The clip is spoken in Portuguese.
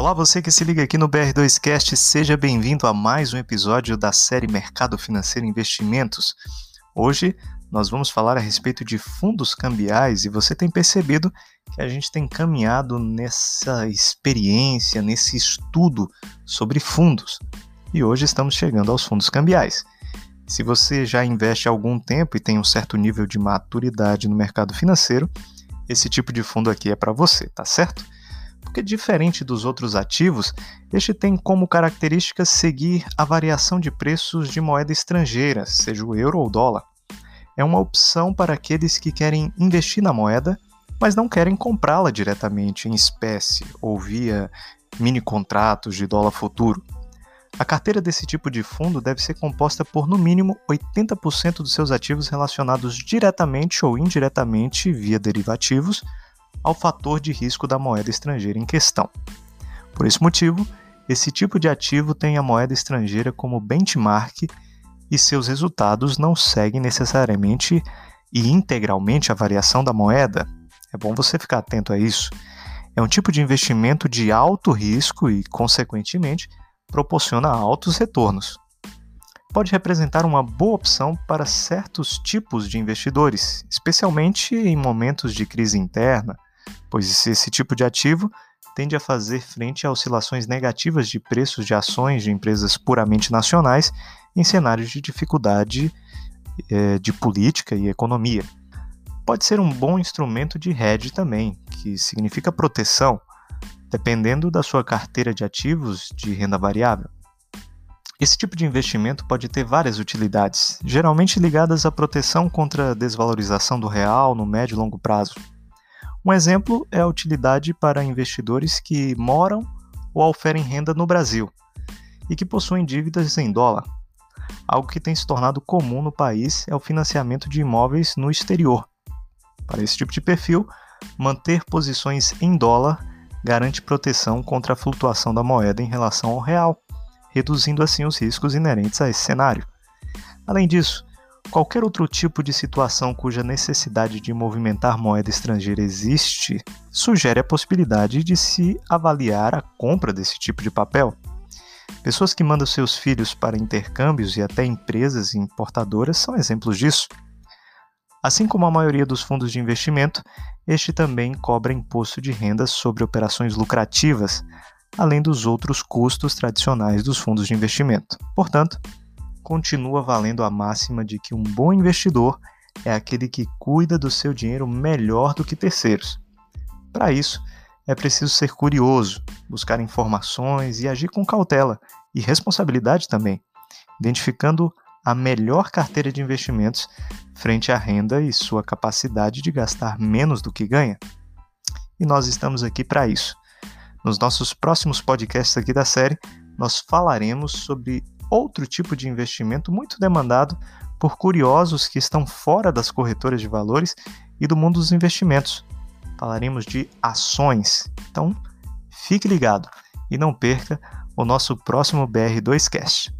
Olá, você que se liga aqui no BR2Cast, seja bem-vindo a mais um episódio da série Mercado Financeiro e Investimentos. Hoje nós vamos falar a respeito de fundos cambiais e você tem percebido que a gente tem caminhado nessa experiência, nesse estudo sobre fundos. E hoje estamos chegando aos fundos cambiais. Se você já investe há algum tempo e tem um certo nível de maturidade no mercado financeiro, esse tipo de fundo aqui é para você, tá certo? Porque diferente dos outros ativos, este tem como característica seguir a variação de preços de moeda estrangeira, seja o euro ou dólar é uma opção para aqueles que querem investir na moeda, mas não querem comprá-la diretamente em espécie ou via mini contratos de dólar futuro. A carteira desse tipo de fundo deve ser composta por no mínimo 80% dos seus ativos relacionados diretamente ou indiretamente via derivativos ao fator de risco da moeda estrangeira em questão. Por esse motivo, esse tipo de ativo tem a moeda estrangeira como benchmark e seus resultados não seguem necessariamente e integralmente a variação da moeda. É bom você ficar atento a isso. É um tipo de investimento de alto risco e, consequentemente, proporciona altos retornos. Pode representar uma boa opção para certos tipos de investidores, especialmente em momentos de crise interna, pois esse tipo de ativo tende a fazer frente a oscilações negativas de preços de ações de empresas puramente nacionais em cenários de dificuldade é, de política e economia. Pode ser um bom instrumento de hedge também, que significa proteção, dependendo da sua carteira de ativos de renda variável. Esse tipo de investimento pode ter várias utilidades, geralmente ligadas à proteção contra a desvalorização do real no médio e longo prazo. Um exemplo é a utilidade para investidores que moram ou oferem renda no Brasil e que possuem dívidas em dólar. Algo que tem se tornado comum no país é o financiamento de imóveis no exterior. Para esse tipo de perfil, manter posições em dólar garante proteção contra a flutuação da moeda em relação ao real, reduzindo assim os riscos inerentes a esse cenário. Além disso, qualquer outro tipo de situação cuja necessidade de movimentar moeda estrangeira existe, sugere a possibilidade de se avaliar a compra desse tipo de papel. Pessoas que mandam seus filhos para intercâmbios e até empresas importadoras são exemplos disso. Assim como a maioria dos fundos de investimento, este também cobra imposto de renda sobre operações lucrativas, além dos outros custos tradicionais dos fundos de investimento. Portanto, continua valendo a máxima de que um bom investidor é aquele que cuida do seu dinheiro melhor do que terceiros. Para isso, é preciso ser curioso, buscar informações e agir com cautela e responsabilidade também, identificando a melhor carteira de investimentos frente à renda e sua capacidade de gastar menos do que ganha. E nós estamos aqui para isso. Nos nossos próximos podcasts aqui da série, nós falaremos sobre outro tipo de investimento muito demandado por curiosos que estão fora das corretoras de valores e do mundo dos investimentos. Falaremos de ações. Então, fique ligado e não perca o nosso próximo BR2Cast.